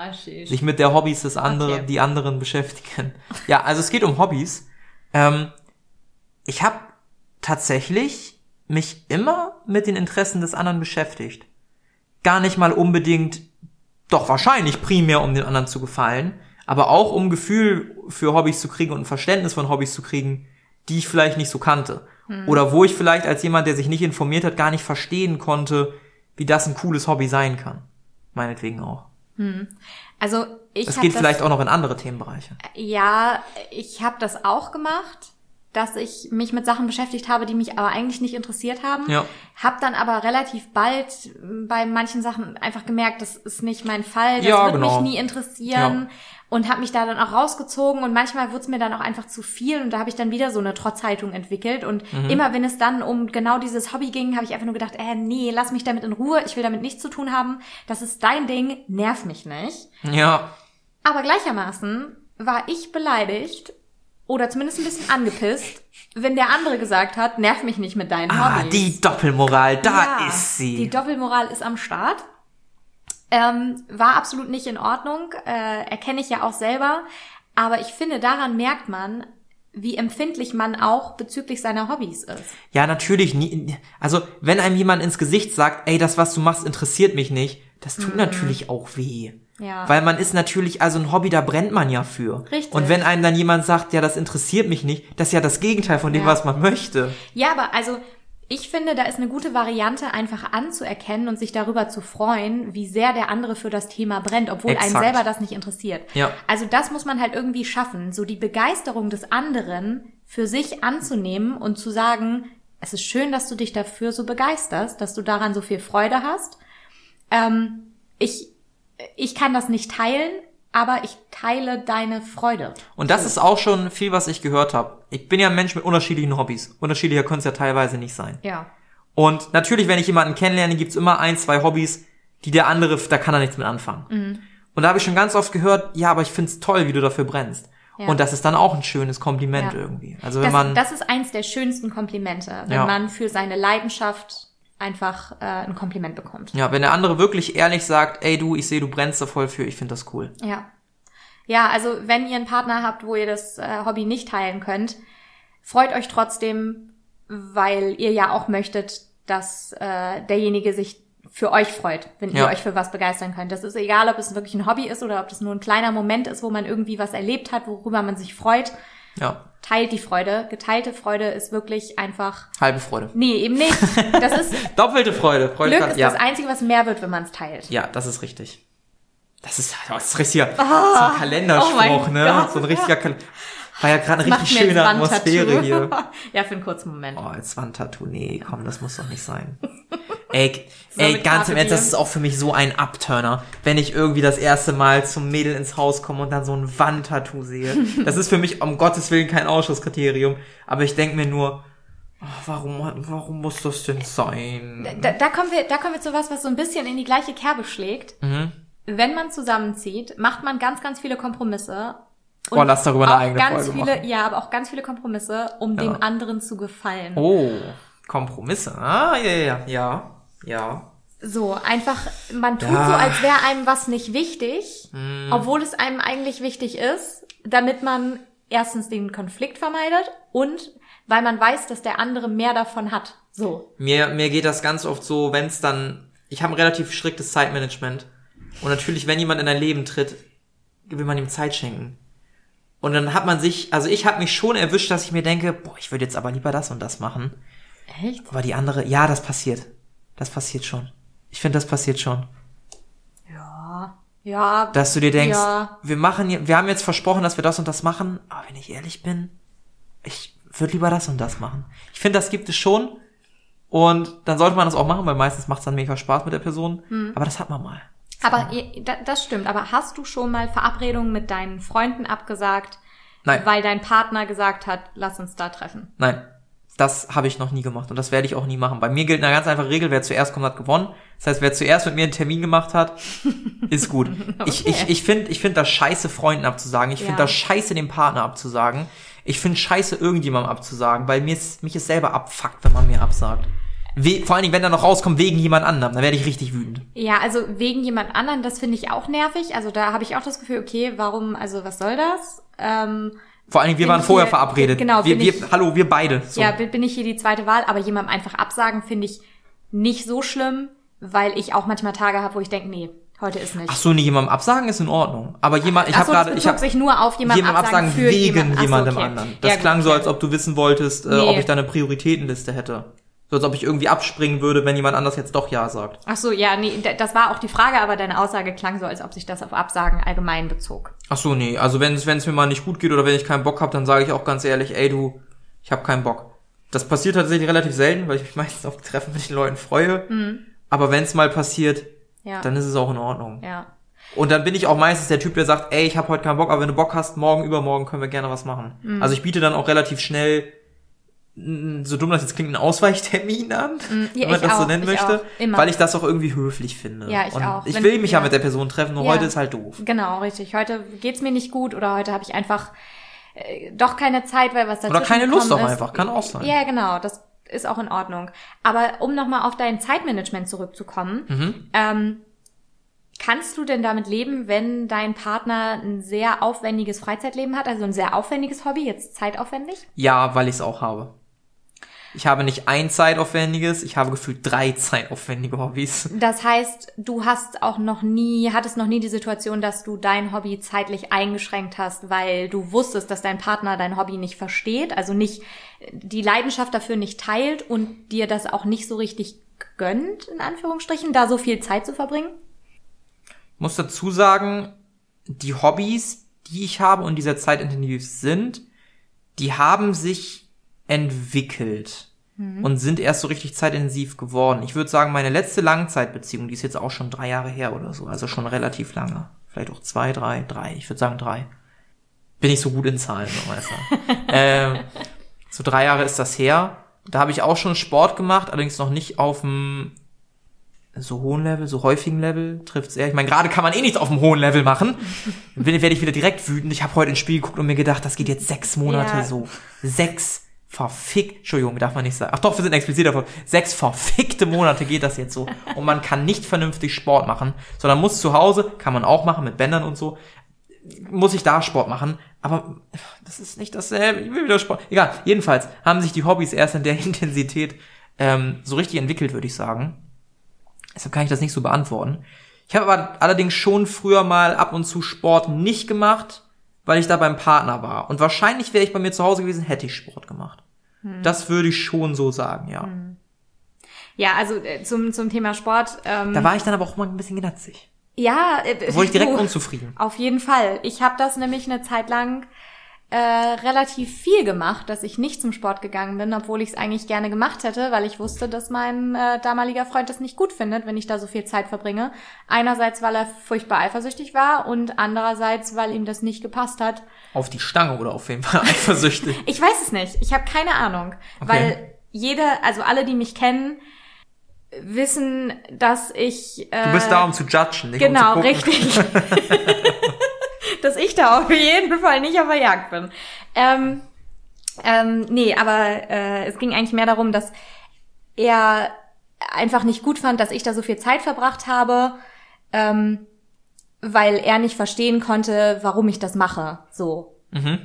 Ah, shit. Sich mit der Hobbys des anderen, Okay. die anderen beschäftigen. Ja, also es geht um Hobbys. Ähm, ich habe tatsächlich mich immer mit den Interessen des anderen beschäftigt. Gar nicht mal unbedingt Doch, wahrscheinlich primär, um den anderen zu gefallen, aber auch um Gefühl für Hobbys zu kriegen und ein Verständnis von Hobbys zu kriegen, die ich vielleicht nicht so kannte. Oder wo ich vielleicht als jemand, der sich nicht informiert hat, gar nicht verstehen konnte, wie das ein cooles Hobby sein kann. Meinetwegen auch. Also ich Das hab geht vielleicht auch noch in andere Themenbereiche. Ja, ich habe das auch gemacht, dass ich mich mit Sachen beschäftigt habe, die mich aber eigentlich nicht interessiert haben. Ja. Hab dann aber relativ bald m, bei manchen Sachen einfach gemerkt, das ist nicht mein Fall, das Ja, wird genau. mich nie interessieren. Und habe mich da dann auch rausgezogen und manchmal wurde es mir dann auch einfach zu viel und da habe ich dann wieder so eine Trotzhaltung entwickelt und Mhm. immer wenn es dann um genau dieses Hobby ging, habe ich einfach nur gedacht, äh, nee, lass mich damit in Ruhe, ich will damit nichts zu tun haben, das ist dein Ding, nerv mich nicht. Ja. Aber gleichermaßen war ich beleidigt oder zumindest ein bisschen angepisst, wenn der andere gesagt hat, nerv mich nicht mit deinen Ah, Hobbys. die Doppelmoral, da Ja, ist sie. Die Doppelmoral ist am Start. Ähm, war absolut nicht in Ordnung, äh, erkenne ich ja auch selber. Aber ich finde, daran merkt man, wie empfindlich man auch bezüglich seiner Hobbys ist. Ja, natürlich nie. Also, wenn einem jemand ins Gesicht sagt, ey, das, was du machst, interessiert mich nicht, das tut natürlich auch weh. Mhm. Ja. Weil man ist natürlich, also ein Hobby, da brennt man ja für. Richtig. Und wenn einem dann jemand sagt, ja, das interessiert mich nicht, das ist ja das Gegenteil von dem, Ja. was man möchte. Ja, aber also ich finde, da ist eine gute Variante, einfach anzuerkennen und sich darüber zu freuen, wie sehr der andere für das Thema brennt, obwohl einen Exakt. selber das nicht interessiert. Ja. Also das muss man halt irgendwie schaffen, so die Begeisterung des anderen für sich anzunehmen und zu sagen, es ist schön, dass du dich dafür so begeisterst, dass du daran so viel Freude hast. Ähm, ich, ich kann das nicht teilen, aber ich teile deine Freude. Und das ist auch schon viel, was ich gehört habe. Ich bin ja ein Mensch mit unterschiedlichen Hobbys. Unterschiedlicher können es ja teilweise nicht sein. Ja. Und natürlich, wenn ich jemanden kennenlerne, gibt's immer ein, zwei Hobbys, die der andere, da kann er nichts mit anfangen. Mhm. Und da habe ich schon ganz oft gehört, ja, aber ich find's toll, wie du dafür brennst. Ja. Und das ist dann auch ein schönes Kompliment Ja. irgendwie. Also wenn Das, man, das ist eins der schönsten Komplimente, wenn Ja. man für seine Leidenschaft einfach äh, ein Kompliment bekommt. ja, wenn der andere wirklich ehrlich sagt, ey du, ich sehe, du brennst da voll für, ich find das cool. Ja. Ja, also wenn ihr einen Partner habt, wo ihr das äh, Hobby nicht teilen könnt, freut euch trotzdem, weil ihr ja auch möchtet, dass äh, derjenige sich für euch freut, wenn ihr Ja. euch für was begeistern könnt. Das ist egal, ob es wirklich ein Hobby ist oder ob das nur ein kleiner Moment ist, wo man irgendwie was erlebt hat, worüber man sich freut. Ja, Teilt die Freude. Geteilte Freude ist wirklich einfach. halbe Freude. Nee, eben nicht. Das ist Doppelte Freude. Freude Glück kann- ist ja. das Einzige, was mehr wird, wenn man es teilt. ja, das ist richtig. Das ist, das ist richtiger, so ein Kalenderspruch, oh ne? Gott. So ein richtiger Kal War ja gerade eine richtig jetzt schöne. Atmosphäre hier. ja, für einen kurzen Moment. Oh, als Wandtattoo, nee, komm, das muss doch nicht sein. Ey, ey ganz im Ernst, das ist auch für mich so ein Abturner, wenn ich irgendwie das erste Mal zum Mädel ins Haus komme und dann so ein Wandtattoo sehe. Das ist für mich um Gottes Willen kein Ausschlusskriterium, aber ich denke mir nur, oh, warum, warum muss das denn sein? Da, da kommen wir, da kommen wir zu was, was so ein bisschen in die gleiche Kerbe schlägt. Mhm. Wenn man zusammenzieht, macht man ganz, ganz viele Kompromisse. Boah, lass darüber eine eigene ganz Folge viele, machen. Ja, aber auch ganz viele Kompromisse, um dem anderen zu gefallen. Oh, Kompromisse. Ah, ja, ja, ja, ja. So, einfach, man tut Ja. So, als wäre einem was nicht wichtig, obwohl es einem eigentlich wichtig ist, damit man erstens den Konflikt vermeidet und weil man weiß, dass der andere mehr davon hat. So. Mir, mir geht das ganz oft so, wenn es dann, ich habe ein relativ striktes Zeitmanagement. Und natürlich, wenn jemand in dein Leben tritt, will man ihm Zeit schenken. Und dann hat man sich, also ich habe mich schon erwischt, dass ich mir denke, boah, ich würde jetzt aber lieber das und das machen. Echt? Aber die andere, ja, das passiert. Das passiert schon. Ich finde, das passiert schon. Ja. Ja. Dass du dir denkst, Ja. wir machen, wir haben jetzt versprochen, dass wir das und das machen, aber wenn ich ehrlich bin, ich würde lieber das und das machen. Ich finde, das gibt es schon. Und dann sollte man das auch machen, weil meistens macht es dann mega Spaß mit der Person. Hm. Aber das hat man mal. Aber ihr- da- das stimmt. Aber hast du schon mal Verabredungen mit deinen Freunden abgesagt, Nein. weil dein Partner gesagt hat, lass uns da treffen? Nein, das habe ich noch nie gemacht und das werde ich auch nie machen. Bei mir gilt eine ganz einfache Regel, wer zuerst kommt, hat gewonnen. Das heißt, wer zuerst mit mir einen Termin gemacht hat, ist gut. Ich, Okay. ich, ich finde ich find das scheiße, Freunden abzusagen. Ich Ja. finde das scheiße, dem Partner abzusagen. Ich finde scheiße, irgendjemandem abzusagen, weil mir ist, mich ist selber abfuckt, wenn man mir absagt. We vor allen Dingen, wenn er noch rauskommt wegen jemand anderem, dann werde ich richtig wütend. Ja, also wegen jemand anderen, das finde ich auch nervig. Also da habe ich auch das Gefühl, okay, warum, also was soll das? Ähm, Vor allen Dingen, wir Bin waren vorher hier- verabredet. genau, wir, wir, ich- hallo, wir beide. So. Ja, bin ich hier die zweite Wahl, aber jemandem einfach absagen finde ich nicht so schlimm, weil ich auch manchmal Tage habe, wo ich denke, nee, Heute ist nicht. Ach so, nee, jemandem absagen ist in Ordnung. Aber jemand, ich habe gerade, ich habe sich nur auf jemanden jemandem absagen, absagen wegen jemanden. Ach so, jemandem okay. anderen. Das Ja, klang gut, so, als ob du wissen wolltest, äh, Nee. ob ich da eine Prioritätenliste hätte. So als ob ich irgendwie abspringen würde, wenn jemand anders jetzt doch Ja sagt. Ach so, ja, nee, das war auch die Frage, aber deine Aussage klang so, als ob sich das auf Absagen allgemein bezog. Ach so, nee. Also wenn es wenn es mir mal nicht gut geht oder wenn ich keinen Bock habe, dann sage ich auch ganz ehrlich, ey du, ich habe keinen Bock. Das passiert tatsächlich relativ selten, weil ich mich meistens auf Treffen mit den Leuten freue. Aber wenn es mal passiert, Mhm. Ja. dann ist es auch in Ordnung. ja. Und dann bin ich auch meistens der Typ, der sagt, ey, ich habe heute keinen Bock, aber wenn du Bock hast, morgen, übermorgen können wir gerne was machen. Mhm. Also ich biete dann auch relativ schnell, so dumm das jetzt klingt, einen Ausweichtermin an, Mm, ja, wenn man das so auch, nennen ich möchte, weil ich das auch irgendwie höflich finde. Ja, ich Und auch. Ich Wenn- will mich ja. mit der Person treffen, nur Ja. heute ist halt doof. Genau, richtig. Heute geht's mir nicht gut oder heute habe ich einfach äh, doch keine Zeit, weil was dazwischen Oder keine Lust auch ist. einfach, kann auch sein. Ja, genau, das ist auch in Ordnung. Aber um nochmal auf dein Zeitmanagement zurückzukommen, Mhm. ähm, kannst du denn damit leben, wenn dein Partner ein sehr aufwendiges Freizeitleben hat, also ein sehr aufwendiges Hobby, jetzt zeitaufwendig? Ja, weil ich es auch habe. Ich habe nicht ein zeitaufwendiges, ich habe gefühlt drei zeitaufwendige Hobbys. Das heißt, du hast auch noch nie, hattest noch nie die Situation, dass du dein Hobby zeitlich eingeschränkt hast, weil du wusstest, dass dein Partner dein Hobby nicht versteht, also nicht die Leidenschaft dafür nicht teilt und dir das auch nicht so richtig gönnt, in Anführungsstrichen, da so viel Zeit zu verbringen? Ich muss dazu sagen, die Hobbys, die ich habe und die sehr zeitintensiv sind, die haben sich entwickelt und sind erst so richtig zeitintensiv geworden. Ich würde sagen, meine letzte Langzeitbeziehung, die ist jetzt auch schon drei Jahre her oder so, also schon relativ lange. Vielleicht auch zwei, drei, drei. Ich würde sagen drei. Bin ich so gut in Zahlen, so weißt du. ähm, so drei Jahre ist das her. Da habe ich auch schon Sport gemacht, allerdings noch nicht auf dem so hohen Level, so häufigen Level trifft's eher. Ich meine, gerade kann man eh nichts auf dem hohen Level machen. Dann werde ich wieder direkt wütend. Ich habe heute ins Spiel geguckt und mir gedacht, das geht jetzt sechs Monate Ja. so. Sechs verfickt, Entschuldigung, darf man nicht sagen. Ach doch, wir sind explizit davon. Sechs verfickte Monate geht das jetzt so. Und man kann nicht vernünftig Sport machen, sondern muss zu Hause, kann man auch machen mit Bändern und so, muss ich da Sport machen. Aber das ist nicht dasselbe. Ich will wieder Sport. Egal. Jedenfalls haben sich die Hobbys erst in der Intensität ähm, so richtig entwickelt, würde ich sagen. Deshalb kann ich das nicht so beantworten. Ich habe aber allerdings schon früher mal ab und zu Sport nicht gemacht, weil ich da beim Partner war. Und wahrscheinlich wäre ich bei mir zu Hause gewesen, hätte ich Sport gemacht. Das würde ich schon so sagen, ja. Ja, also äh, zum, zum Thema Sport. Ähm, Da war ich dann aber auch mal ein bisschen gnatzig. ja, äh, wurde ich direkt du- unzufrieden. Auf jeden Fall. Ich habe das nämlich eine Zeit lang äh, relativ viel gemacht, dass ich nicht zum Sport gegangen bin, obwohl ich es eigentlich gerne gemacht hätte, weil ich wusste, dass mein äh, damaliger Freund das nicht gut findet, wenn ich da so viel Zeit verbringe. Einerseits, weil er furchtbar eifersüchtig war und andererseits, weil ihm das nicht gepasst hat. Auf die Stange oder auf jeden Fall eifersüchtig. Ich weiß es nicht. Ich habe keine Ahnung, weil jede, also alle, die mich kennen, wissen, dass ich äh, Du bist da, um zu judgen, nicht Genau, um zu gucken. richtig. Dass ich da auf jeden Fall nicht auf der Jagd bin. Ähm, ähm, nee, aber äh, es ging eigentlich mehr darum, dass er einfach nicht gut fand, dass ich da so viel Zeit verbracht habe, ähm, weil er nicht verstehen konnte, warum ich das mache. So.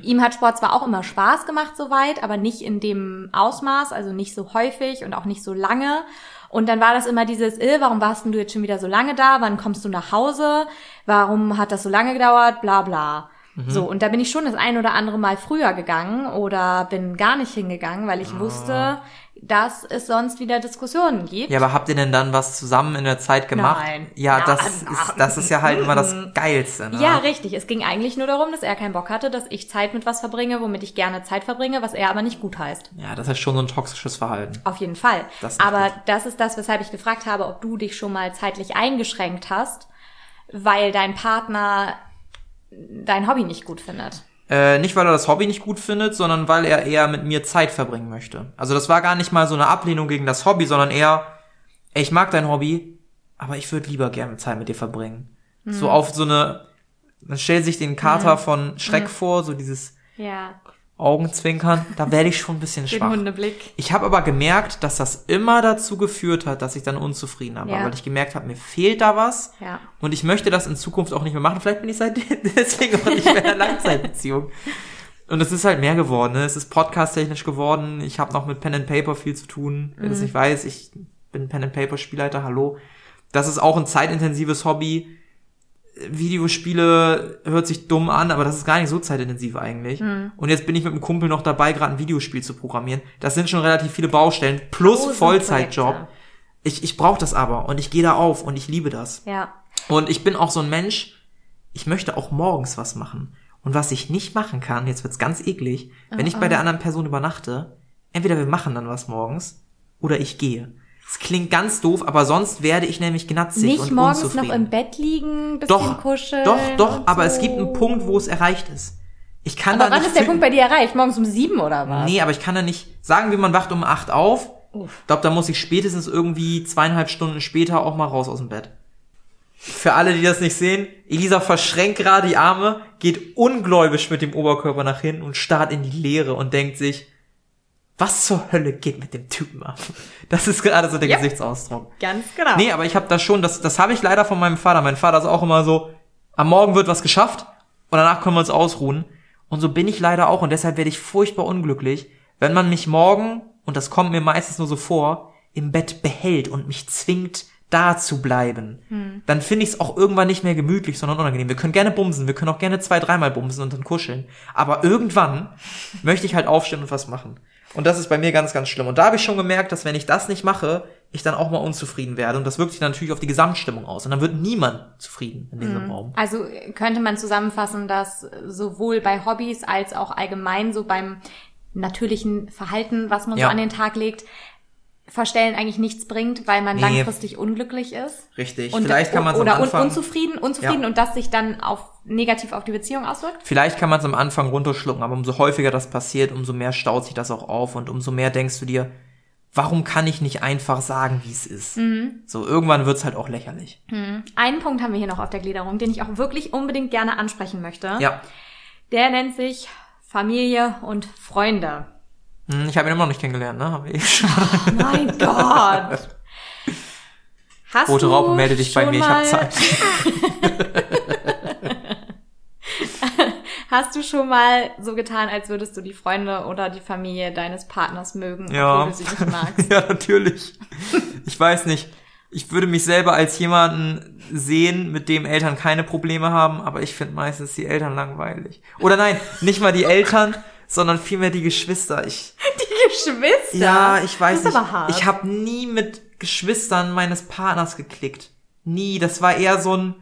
Ihm hat Sport zwar auch immer Spaß gemacht soweit, aber nicht in dem Ausmaß, also nicht so häufig und auch nicht so lange. Und dann war das immer dieses, äh, warum warst denn du jetzt schon wieder so lange da? Wann kommst du nach Hause? Warum hat das so lange gedauert? Bla bla. So, und da bin ich schon das ein oder andere Mal früher gegangen oder bin gar nicht hingegangen, weil ich wusste, dass es sonst wieder Diskussionen gibt. Ja, aber habt ihr denn dann was zusammen in der Zeit gemacht? Nein. Ja, Nein, das nein. ist, das ist ja halt immer das Geilste. Ne? Ja, richtig. Es ging eigentlich nur darum, dass er keinen Bock hatte, dass ich Zeit mit was verbringe, womit ich gerne Zeit verbringe, was er aber nicht gut heißt. Ja, das ist schon so ein toxisches Verhalten. Auf jeden Fall. Das aber gut. das ist das, weshalb ich gefragt habe, ob du dich schon mal zeitlich eingeschränkt hast, weil dein Partner dein Hobby nicht gut findet. Äh, nicht, weil er das Hobby nicht gut findet, sondern weil er eher mit mir Zeit verbringen möchte. Also das war gar nicht mal so eine Ablehnung gegen das Hobby, sondern eher, ey, ich mag dein Hobby, aber ich würde lieber gerne Zeit mit dir verbringen. So auf so eine, man stellt sich den Kater von Schreck vor, so dieses Ja, Augenzwinkern, da werde ich schon ein bisschen den schwach. Hundeblick. Ich habe aber gemerkt, dass das immer dazu geführt hat, dass ich dann unzufrieden war, Ja. weil ich gemerkt habe, mir fehlt da was Ja. und ich möchte das in Zukunft auch nicht mehr machen. Vielleicht bin ich seit deswegen auch nicht mehr in einer Langzeitbeziehung. Und es ist halt mehr geworden. Ne? Es ist podcast-technisch geworden. Ich habe noch mit Pen and Paper viel zu tun. Wer das nicht weiß, ich bin Pen and Paper Spielleiter. Hallo. Das ist auch ein zeitintensives Hobby. Videospiele hört sich dumm an, aber das ist gar nicht so zeitintensiv eigentlich. Hm. Und jetzt bin ich mit einem Kumpel noch dabei, gerade ein Videospiel zu programmieren. Das sind schon relativ viele Baustellen plus Tausend Vollzeitjob. Projekte. Ich, ich brauche das aber und ich gehe da auf und ich liebe das. Ja. Und ich bin auch so ein Mensch, ich möchte auch morgens was machen. Und was ich nicht machen kann, jetzt wird's ganz eklig, wenn ich bei der anderen Person übernachte, entweder wir machen dann was morgens oder ich gehe. Es klingt ganz doof, aber sonst werde ich nämlich gnatzig Nicht und morgens unzufrieden. noch im Bett liegen, bisschen Doch, kuscheln. doch, doch, und aber so. es gibt einen Punkt, wo es erreicht ist. Ich kann Aber da wann nicht ist der Punkt bei dir erreicht? Morgens um sieben oder was? Nee, aber ich kann da nicht, sagen wir, man wacht um acht auf. Ich glaube, da muss ich spätestens irgendwie zweieinhalb Stunden später auch mal raus aus dem Bett. Für alle, die das nicht sehen, Elisa verschränkt gerade die Arme, geht ungläubig mit dem Oberkörper nach hinten und starrt in die Leere und denkt sich, was zur Hölle geht mit dem Typen ab? Das ist gerade so der Ja. Gesichtsausdruck. Ganz genau. Nee, aber ich habe das schon, das, das habe ich leider von meinem Vater. Mein Vater ist auch immer so, am Morgen wird was geschafft und danach können wir uns ausruhen. Und so bin ich leider auch und deshalb werde ich furchtbar unglücklich, wenn man mich morgen, und das kommt mir meistens nur so vor, im Bett behält und mich zwingt, da zu bleiben. Dann finde ich es auch irgendwann nicht mehr gemütlich, sondern unangenehm. Wir können gerne bumsen, wir können auch gerne zwei, dreimal bumsen und dann kuscheln. Aber irgendwann möchte ich halt aufstehen und was machen. Und das ist bei mir ganz, ganz schlimm. Und da habe ich schon gemerkt, dass wenn ich das nicht mache, ich dann auch mal unzufrieden werde. Und das wirkt sich dann natürlich auf die Gesamtstimmung aus. Und dann wird niemand zufrieden in diesem Raum. Also könnte man zusammenfassen, dass sowohl bei Hobbys als auch allgemein so beim natürlichen Verhalten, was man Ja. so an den Tag legt, Verstellen eigentlich nichts bringt, weil man Nee. langfristig unglücklich ist. Richtig. Und, Vielleicht kann man es am oder un Anfang, unzufrieden, unzufrieden Ja. und das sich dann auf negativ auf die Beziehung auswirkt. vielleicht kann man es am Anfang runterschlucken, aber umso häufiger das passiert, umso mehr staut sich das auch auf und umso mehr denkst du dir, warum kann ich nicht einfach sagen, wie es ist? Mhm. So, irgendwann wird's halt auch lächerlich. Einen Punkt haben wir hier noch auf der Gliederung, den ich auch wirklich unbedingt gerne ansprechen möchte. Ja. Der nennt sich Familie und Freunde. Hm, Ich habe ihn immer noch nicht kennengelernt, ne? Hab ich schon. Mein Gott. Hast Rote du Raupe, melde dich bei mir, ich habe Zeit. Hast du schon mal so getan, als würdest du die Freunde oder die Familie deines Partners mögen, Ja. obwohl du sie nicht magst? ja, natürlich. Ich weiß nicht. Ich würde mich selber als jemanden sehen, mit dem Eltern keine Probleme haben, aber ich finde meistens die Eltern langweilig. Oder nein, nicht mal die Eltern, sondern vielmehr die Geschwister. Ich, Geschwister? ja, ich weiß das ist nicht. aber hart. Ich habe nie mit Geschwistern meines Partners geklickt. Nie. Das war eher so ein,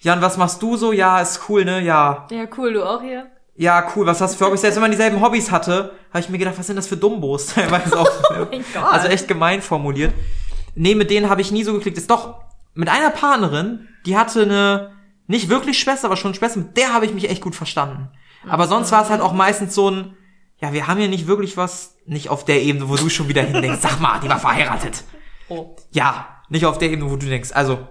Jan, was machst du so? Ja, ist cool, ne? Ja. ja, cool, du auch hier? Ja, cool, was hast du für Hobbys? Selbst wenn man dieselben Hobbys hatte, habe ich mir gedacht, was sind das für Dumbos? Teilweise auch. mein Gott. Also echt gemein formuliert. Nee, mit denen habe ich nie so geklickt. Ist doch mit einer Partnerin, die hatte eine nicht wirklich Schwester, aber schon Schwester, mit der habe ich mich echt gut verstanden. Aber sonst war es halt auch meistens so ein, ja, wir haben hier nicht wirklich was, nicht auf der Ebene, wo du schon wieder hindenkst, sag mal, die war verheiratet. Oh. Ja, nicht auf der Ebene, wo du denkst. Also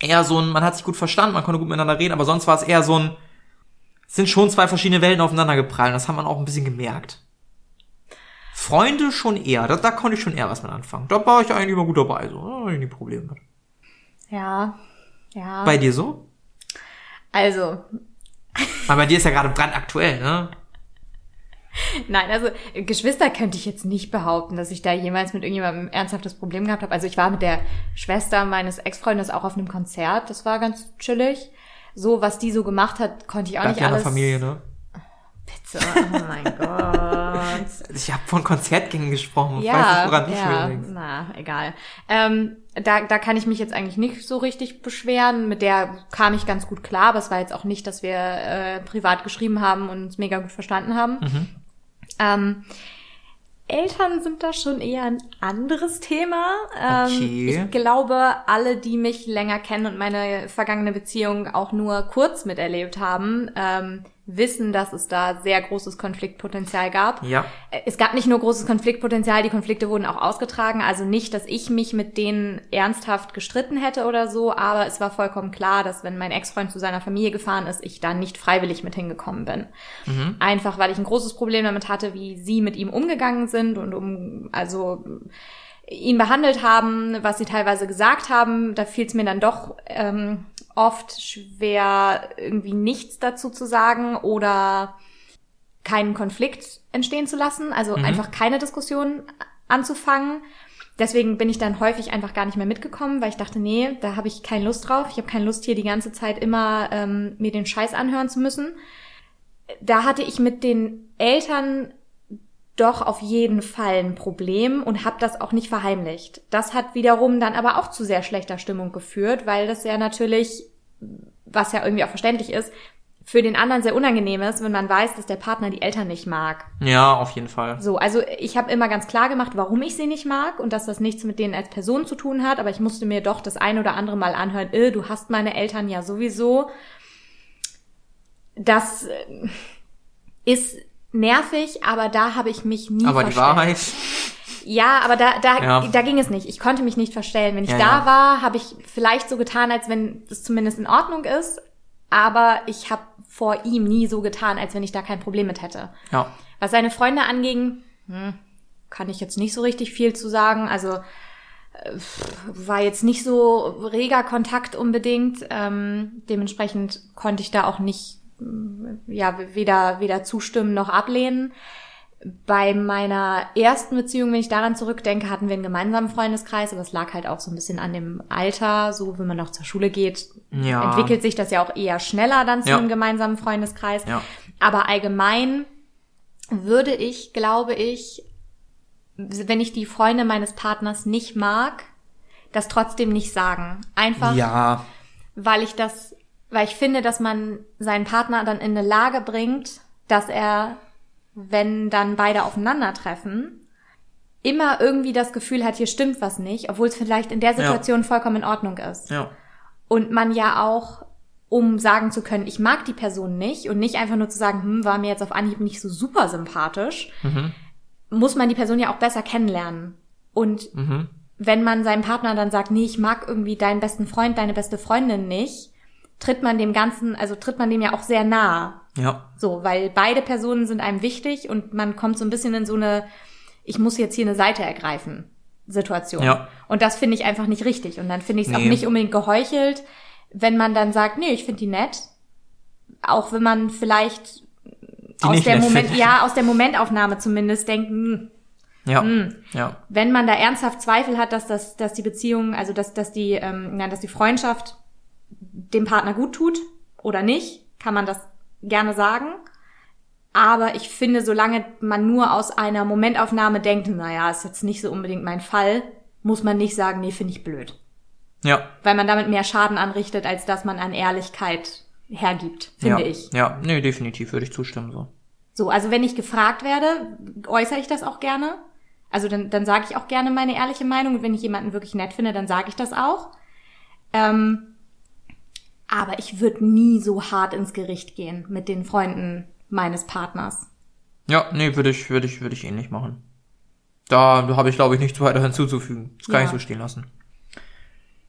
eher so ein, man hat sich gut verstanden, man konnte gut miteinander reden, aber sonst war es eher so ein, sind schon zwei verschiedene Welten aufeinander geprallt. Das hat man auch ein bisschen gemerkt. Freunde schon eher, da, da konnte ich schon eher was mit anfangen. Da war ich eigentlich immer gut dabei, so, da hab ich nie Probleme mit. Ja, ja. Bei dir so? also, Aber bei dir ist ja gerade brandaktuell, ne? Nein, also äh, Geschwister könnte ich jetzt nicht behaupten, dass ich da jemals mit irgendjemandem ein ernsthaftes Problem gehabt habe. Also ich war mit der Schwester meines Ex-Freundes auch auf einem Konzert, das war ganz chillig. So, was die so gemacht hat, konnte ich auch Bleibt nicht ja alles. Familie, ne? Bitte, oh mein Gott. Ich habe von Konzertgängen gesprochen. Weiß Ja, nicht, woran du ja, denkst. na, egal. Ähm, da, da kann ich mich jetzt eigentlich nicht so richtig beschweren. Mit der kam ich ganz gut klar, aber es war jetzt auch nicht, dass wir äh, privat geschrieben haben und uns mega gut verstanden haben. Mhm. Ähm, Eltern sind da schon eher ein anderes Thema. Ähm, Okay. Ich glaube, alle, die mich länger kennen und meine vergangene Beziehung auch nur kurz miterlebt haben, ähm, wissen, dass es da sehr großes Konfliktpotenzial gab. Ja. Es gab nicht nur großes Konfliktpotenzial, die Konflikte wurden auch ausgetragen. Also nicht, dass ich mich mit denen ernsthaft gestritten hätte oder so, aber es war vollkommen klar, dass wenn mein Ex-Freund zu seiner Familie gefahren ist, ich da nicht freiwillig mit hingekommen bin. Einfach, weil ich ein großes Problem damit hatte, wie sie mit ihm umgegangen sind und um, also ihn behandelt haben, was sie teilweise gesagt haben. Da fiel es mir dann doch ähm, oft schwer, irgendwie nichts dazu zu sagen oder keinen Konflikt entstehen zu lassen, also einfach keine Diskussion anzufangen. deswegen bin ich dann häufig einfach gar nicht mehr mitgekommen, weil ich dachte, nee, da habe ich keine Lust drauf. Ich habe keine Lust, hier die ganze Zeit immer ähm, mir den Scheiß anhören zu müssen. Da hatte ich mit den Eltern doch auf jeden Fall ein Problem und habe das auch nicht verheimlicht. Das hat wiederum dann aber auch zu sehr schlechter Stimmung geführt, weil das ja natürlich, was ja irgendwie auch verständlich ist, für den anderen sehr unangenehm ist, wenn man weiß, dass der Partner die Eltern nicht mag. Ja, auf jeden Fall. So, also ich habe immer ganz klar gemacht, warum ich sie nicht mag und dass das nichts mit denen als Person zu tun hat, aber ich musste mir doch das ein oder andere Mal anhören, äh, du hast meine Eltern ja sowieso. Das äh, ist nervig, aber da habe ich mich nie Aber die verstellt. Wahrheit. Ja, aber da, da, Ja. da ging es nicht. Ich konnte mich nicht verstellen. Wenn ich Ja, da ja. war, habe ich vielleicht so getan, als wenn es zumindest in Ordnung ist. Aber ich habe vor ihm nie so getan, als wenn ich da kein Problem mit hätte. Ja. Was seine Freunde anging, hm, kann ich jetzt nicht so richtig viel zu sagen. Also äh, war jetzt nicht so reger Kontakt unbedingt. Ähm, dementsprechend konnte ich da auch nicht mm, ja weder weder zustimmen noch ablehnen. Bei meiner ersten Beziehung, wenn ich daran zurückdenke, hatten wir einen gemeinsamen Freundeskreis, aber es lag halt auch so ein bisschen an dem Alter, so wenn man noch zur Schule geht, Ja. entwickelt sich das ja auch eher schneller dann zu Ja. einem gemeinsamen Freundeskreis. Ja. Aber allgemein würde ich, glaube ich, wenn ich die Freunde meines Partners nicht mag, das trotzdem nicht sagen. Einfach, Ja. weil ich das, weil ich finde, dass man seinen Partner dann in eine Lage bringt, dass er, wenn dann beide aufeinandertreffen, immer irgendwie das Gefühl hat, hier stimmt was nicht, obwohl es vielleicht in der Situation vollkommen in Ordnung ist. Ja. Und man ja auch, um sagen zu können, ich mag die Person nicht und nicht einfach nur zu sagen, hm, war mir jetzt auf Anhieb nicht so super sympathisch, Mhm. muss man die Person ja auch besser kennenlernen. Und Mhm. wenn man seinem Partner dann sagt, nee, ich mag irgendwie deinen besten Freund, deine beste Freundin nicht, tritt man dem Ganzen, also tritt man dem ja auch sehr nahe. Ja. So, weil beide Personen sind einem wichtig und man kommt so ein bisschen in so eine, ich muss jetzt hier eine Seite ergreifen, Situation. Ja. Und das finde ich einfach nicht richtig. Und dann finde ich es auch Nee. nicht unbedingt geheuchelt, wenn man dann sagt, nee, ich finde die nett. Auch wenn man vielleicht Die aus der Moment, ja, aus der Momentaufnahme zumindest denkt, hm, Ja. hm, Ja. wenn man da ernsthaft Zweifel hat, dass das, dass die Beziehung, also dass, dass die, ähm, nein, dass die Freundschaft dem Partner gut tut oder nicht, kann man das gerne sagen. Aber ich finde, solange man nur aus einer Momentaufnahme denkt, naja, ist jetzt nicht so unbedingt mein Fall, muss man nicht sagen, nee, finde ich blöd. Ja. Weil man damit mehr Schaden anrichtet, als dass man an Ehrlichkeit hergibt, finde ja. ich. Ja. Nee, definitiv würde ich zustimmen so. So, also wenn ich gefragt werde, äußere ich das auch gerne. Also dann, dann sage ich auch gerne meine ehrliche Meinung. Und wenn ich jemanden wirklich nett finde, dann sage ich das auch. Ähm, aber ich würde nie so hart ins Gericht gehen mit den Freunden meines Partners. Ja, nee, würde ich, würde ich, würde ich ähnlich machen. Da habe ich, glaube ich, nichts weiter hinzuzufügen. Das kann Ja. ich so stehen lassen. Wir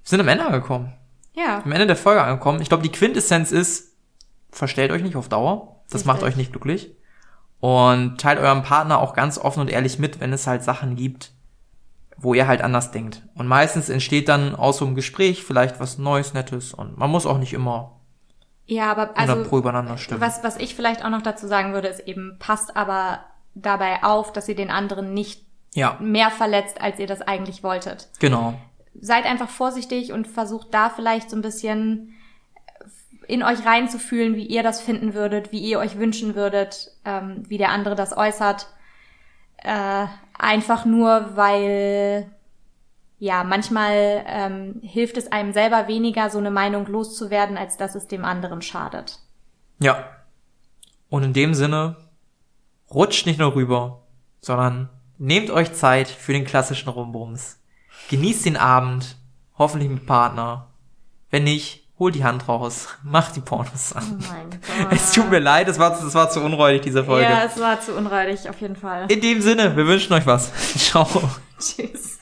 sind am Ende angekommen. Ja, Am Ende der Folge angekommen. Ich glaube, die Quintessenz ist, verstellt euch nicht auf Dauer. Das Richtig. macht euch nicht glücklich. Und teilt eurem Partner auch ganz offen und ehrlich mit, wenn es halt Sachen gibt, wo ihr halt anders denkt. Und meistens entsteht dann aus so einem Gespräch vielleicht was Neues, Nettes. Und man muss auch nicht immer ja, aber 100 also pro übereinander stimmen. was, was ich vielleicht auch noch dazu sagen würde, ist eben, passt aber dabei auf, dass ihr den anderen nicht Ja, mehr verletzt, als ihr das eigentlich wolltet. genau. seid einfach vorsichtig und versucht da vielleicht so ein bisschen in euch reinzufühlen, wie ihr das finden würdet, wie ihr euch wünschen würdet, ähm, wie der andere das äußert. Äh, einfach nur, weil ja, manchmal ähm, hilft es einem selber weniger, so eine Meinung loszuwerden, als dass es dem anderen schadet. Ja. Und in dem Sinne, rutscht nicht nur rüber, sondern nehmt euch Zeit für den klassischen Rumbums. Genießt den Abend, hoffentlich mit Partner. Wenn nicht, holt die Hand raus, macht die Pornos an. mein Es tut mir leid, es war, es war zu unräudig, diese Folge. Ja, es war zu unreidig, auf jeden Fall. In dem Sinne, wir wünschen euch was. Ciao. Tschüss.